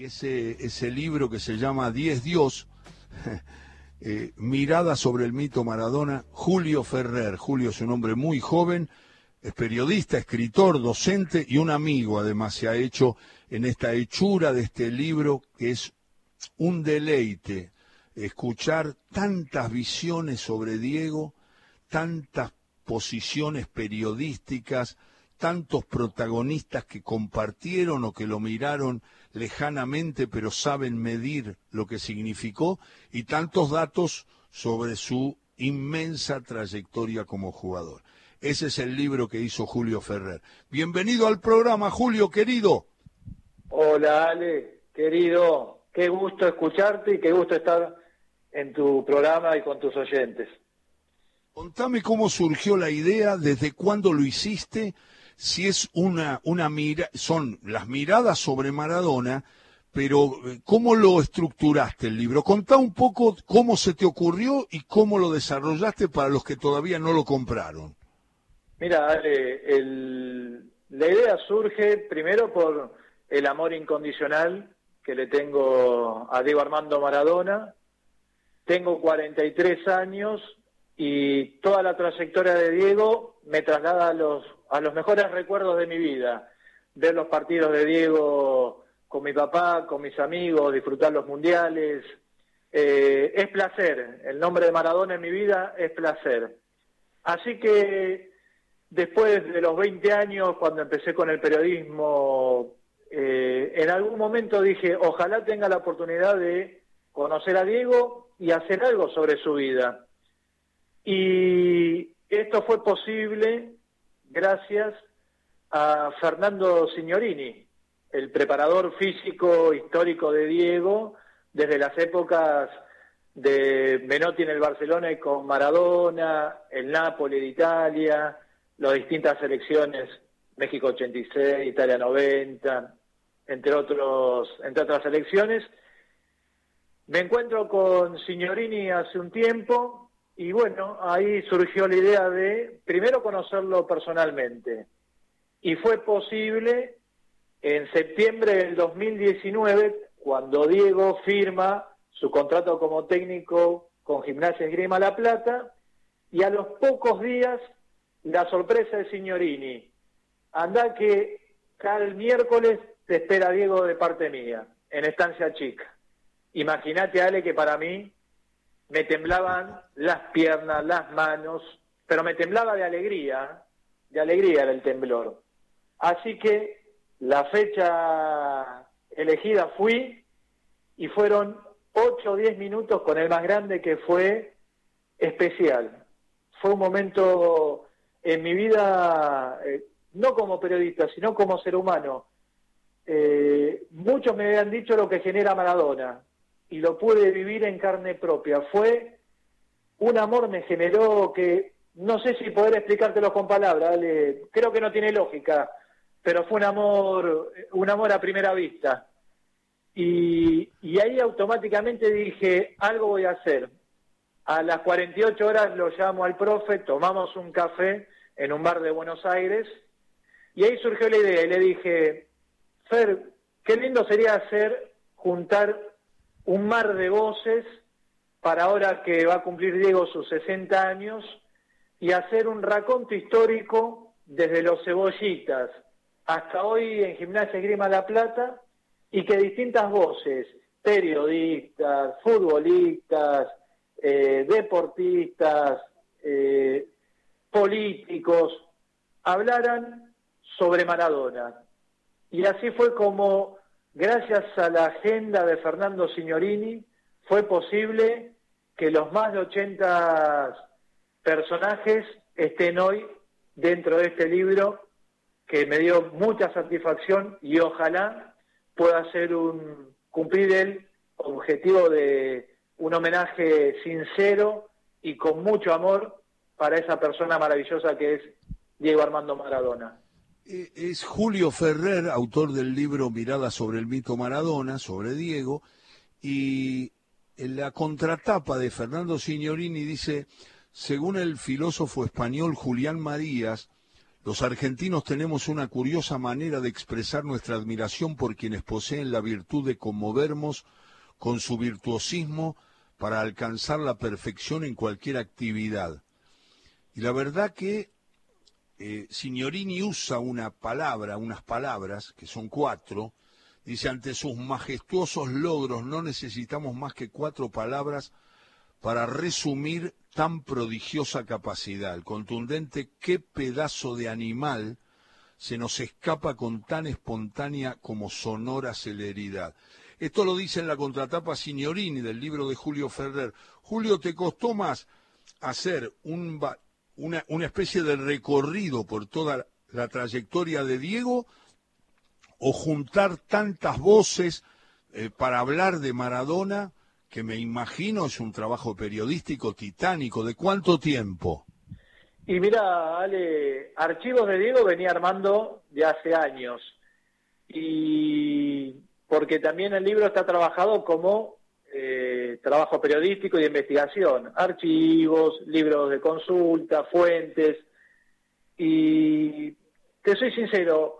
y ese, ese libro que se llama Diez Dios, eh, Mirada sobre el mito Maradona, Julio Ferrer. Julio es un hombre muy joven, es periodista, escritor, docente y un amigo además se ha hecho en esta hechura de este libro que es un deleite escuchar tantas visiones sobre Diego, tantas posiciones periodísticas, tantos protagonistas que compartieron o que lo miraron lejanamente pero saben medir lo que significó y tantos datos sobre su inmensa trayectoria como jugador. Ese es el libro que hizo Julio Ferrer. Bienvenido al programa, Julio, querido. Hola, Ale, querido. Qué gusto escucharte y qué gusto estar en tu programa y con tus oyentes. Contame cómo surgió la idea, desde cuándo lo hiciste, si es una, una mira, son las miradas sobre Maradona, pero eh, ¿cómo lo estructuraste el libro? Contá un poco cómo se te ocurrió y cómo lo desarrollaste para los que todavía no lo compraron. Mira, Ale, la idea surge primero por el amor incondicional que le tengo a Diego Armando Maradona. Tengo 43 años y toda la trayectoria de Diego me traslada a los, a los mejores recuerdos de mi vida. Ver los partidos de Diego con mi papá, con mis amigos, disfrutar los mundiales. Eh, es placer, el nombre de Maradona en mi vida es placer. Así que Después de los 20 años, cuando empecé con el periodismo, eh, en algún momento dije, ojalá tenga la oportunidad de conocer a Diego y hacer algo sobre su vida. Y esto fue posible gracias a Fernando Signorini, el preparador físico histórico de Diego, desde las épocas de Menotti en el Barcelona y con Maradona, el Napoli de Italia, las distintas selecciones, México 86, Italia 90, entre, otros, entre otras selecciones. Me encuentro con Signorini hace un tiempo y bueno, ahí surgió la idea de primero conocerlo personalmente. Y fue posible en septiembre del 2019, cuando Diego firma su contrato como técnico con Gimnasia Esgrima La Plata, y a los pocos días la sorpresa de Signorini. Anda que cada miércoles te espera Diego de parte mía, en estancia chica. Imagínate, Ale, que para mí me temblaban las piernas, las manos, pero me temblaba de alegría, de alegría era el temblor. Así que la fecha elegida fui y fueron ocho o diez minutos con el más grande que fue especial. Fue un momento en mi vida, eh, no como periodista, sino como ser humano, eh, muchos me habían dicho lo que genera Maradona y lo pude vivir en carne propia. Fue un amor me generó que no sé si poder explicártelo con palabras, creo que no tiene lógica, pero fue un amor, un amor a primera vista. Y, ahí automáticamente dije, algo voy a hacer, a las 48 horas lo llamo al profe, tomamos un café en un bar de Buenos Aires y ahí surgió la idea y le dije, Fer, qué lindo sería hacer, juntar un mar de voces para ahora que va a cumplir Diego sus 60 años y hacer un raconto histórico desde los cebollitas hasta hoy en Gimnasia Grima La Plata y que distintas voces, periodistas, futbolistas, eh, deportistas, eh, políticos, hablaran sobre Maradona. Y así fue como, gracias a la agenda de Fernando Signorini, fue posible que los más de 80 personajes estén hoy dentro de este libro que me dio mucha satisfacción y ojalá pueda ser un cumplir el objetivo de un homenaje sincero y con mucho amor para esa persona maravillosa que es Diego Armando Maradona. Eh, es Julio Ferrer, autor del libro Mirada sobre el mito Maradona, sobre Diego, y en la contratapa de Fernando Signorini dice, según el filósofo español Julián Marías, Los argentinos tenemos una curiosa manera de expresar nuestra admiración por quienes poseen la virtud de conmovernos con su virtuosismo para alcanzar la perfección en cualquier actividad. Y la verdad que eh, Signorini usa una palabra, unas palabras, que son cuatro, dice, ante sus majestuosos logros no necesitamos más que cuatro palabras para resumir tan prodigiosa capacidad. El contundente qué pedazo de animal se nos escapa con tan espontánea como sonora celeridad. Esto lo dice en la contratapa Signorini del libro de Julio Ferrer. Julio, ¿te costó más hacer un, una, una especie de recorrido por toda la trayectoria de Diego o juntar tantas voces eh, para hablar de Maradona, que me imagino es un trabajo periodístico titánico. ¿De cuánto tiempo? Y mira, Ale, Archivos de Diego venía armando de hace años. Y porque también el libro está trabajado como eh, trabajo periodístico y de investigación, archivos, libros de consulta, fuentes. Y te soy sincero,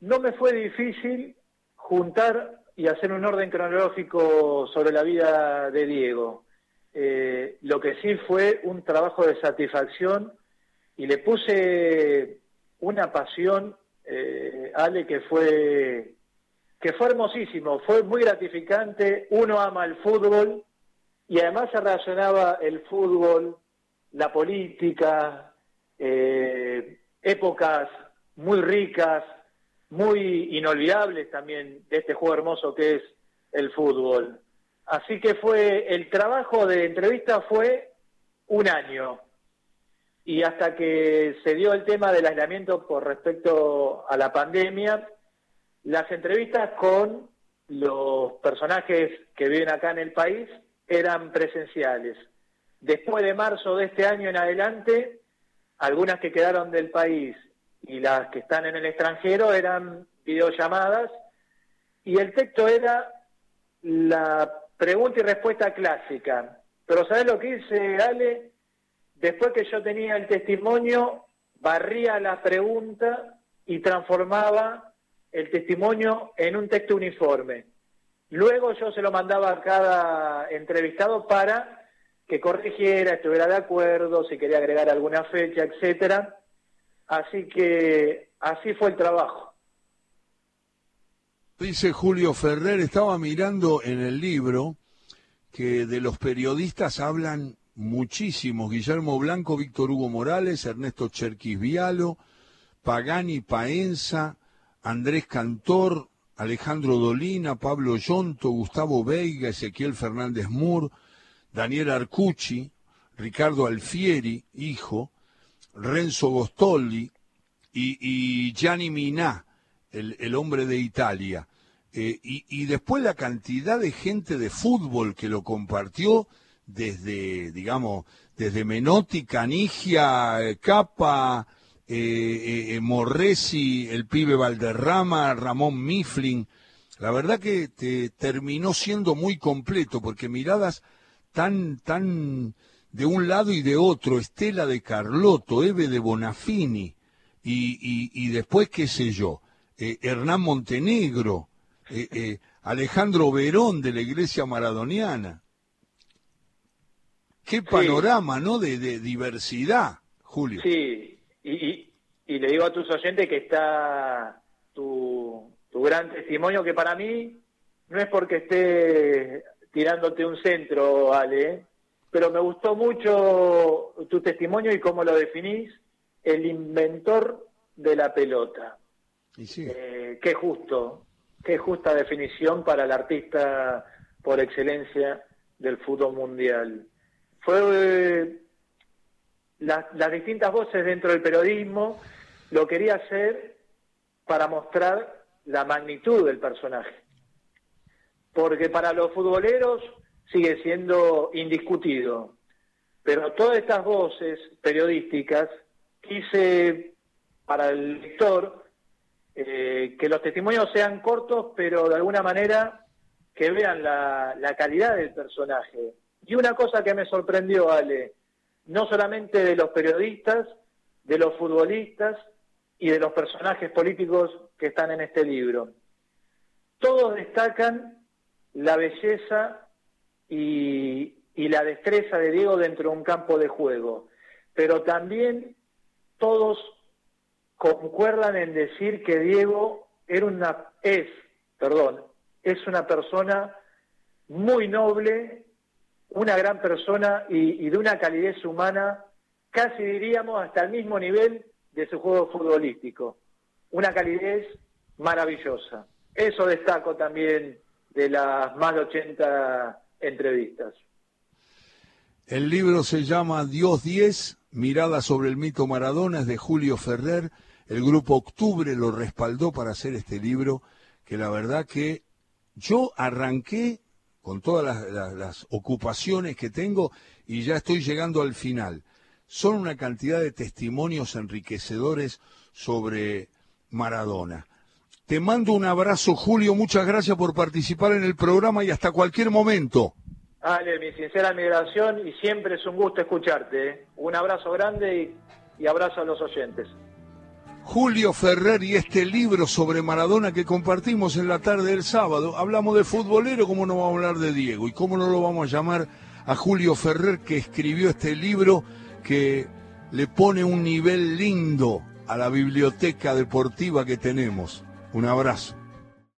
no me fue difícil juntar y hacer un orden cronológico sobre la vida de Diego. Eh, lo que sí fue un trabajo de satisfacción y le puse una pasión, eh, Ale, que fue que fue hermosísimo, fue muy gratificante, uno ama el fútbol y además se relacionaba el fútbol, la política, eh, épocas muy ricas, muy inolvidables también de este juego hermoso que es el fútbol. Así que fue, el trabajo de entrevista fue un año. Y hasta que se dio el tema del aislamiento por respecto a la pandemia, las entrevistas con los personajes que viven acá en el país eran presenciales. Después de marzo de este año en adelante, algunas que quedaron del país y las que están en el extranjero eran videollamadas y el texto era la pregunta y respuesta clásica. Pero ¿sabes lo que hice, Ale? Después que yo tenía el testimonio, barría la pregunta y transformaba el testimonio en un texto uniforme. Luego yo se lo mandaba a cada entrevistado para que corrigiera, estuviera de acuerdo, si quería agregar alguna fecha, etcétera. Así que así fue el trabajo. Dice Julio Ferrer, estaba mirando en el libro que de los periodistas hablan muchísimos, Guillermo Blanco, Víctor Hugo Morales, Ernesto Cherquis Vialo, Pagani Paenza, Andrés Cantor, Alejandro Dolina, Pablo Yonto, Gustavo Veiga, Ezequiel Fernández Mur, Daniel Arcucci, Ricardo Alfieri, hijo, Renzo Gostolli y, Gianni Minà, el, hombre de Italia. Eh, y, después la cantidad de gente de fútbol que lo compartió desde, digamos, desde Menotti, Canigia, eh, Capa, eh, eh, eh, Morresi, el pibe Valderrama, Ramón Mifflin. La verdad que te terminó siendo muy completo, porque miradas tan, tan de un lado y de otro, Estela de Carlotto, Eve de Bonafini, y, y, después, qué sé yo, Hernán Montenegro, Alejandro Verón de la Iglesia Maradoniana. Qué panorama, ¿no? De, de diversidad, Julio. Sí, y, y, le digo a tus oyentes que está tu, tu gran testimonio, que para mí no es porque esté tirándote un centro, Ale, pero me gustó mucho tu testimonio y cómo lo definís, el inventor de la pelota. Y sí. Eh, qué justo, qué justa definición para el artista por excelencia del fútbol mundial. Fue las distintas voces dentro del periodismo, lo quería hacer para mostrar la magnitud del personaje. Porque para los futboleros sigue siendo indiscutido. Pero todas estas voces periodísticas quise para el lector eh, que los testimonios sean cortos, pero de alguna manera que vean la, la calidad del personaje. Y una cosa que me sorprendió, Ale, no solamente de los periodistas, de los futbolistas, y de los personajes políticos que están en este libro. Todos destacan la belleza y, la destreza de Diego dentro de un campo de juego, pero también todos concuerdan en decir que Diego era una, es, perdón, es una persona muy noble, una gran persona y, de una calidez humana, casi diríamos hasta el mismo nivel de su juego futbolístico. Una calidez maravillosa. Eso destaco también de las más de 80 entrevistas. El libro se llama Dios 10, Mirada sobre el mito Maradona, es de Julio Ferrer. El grupo Octubre lo respaldó para hacer este libro, que la verdad que yo arranqué con todas las, ocupaciones que tengo y ya estoy llegando al final. Son una cantidad de testimonios enriquecedores sobre Maradona. Te mando un abrazo, Julio. Muchas gracias por participar en el programa y hasta cualquier momento. Ale, mi sincera admiración y siempre es un gusto escucharte. ¿eh? Un abrazo grande y, y abrazo a los oyentes. Julio Ferrer y este libro sobre Maradona que compartimos en la tarde del sábado. Hablamos de futbolero, ¿cómo no vamos a hablar de Diego? ¿Y cómo no lo vamos a llamar a Julio Ferrer que escribió este libro que le pone un nivel lindo a la biblioteca deportiva que tenemos? Un abrazo.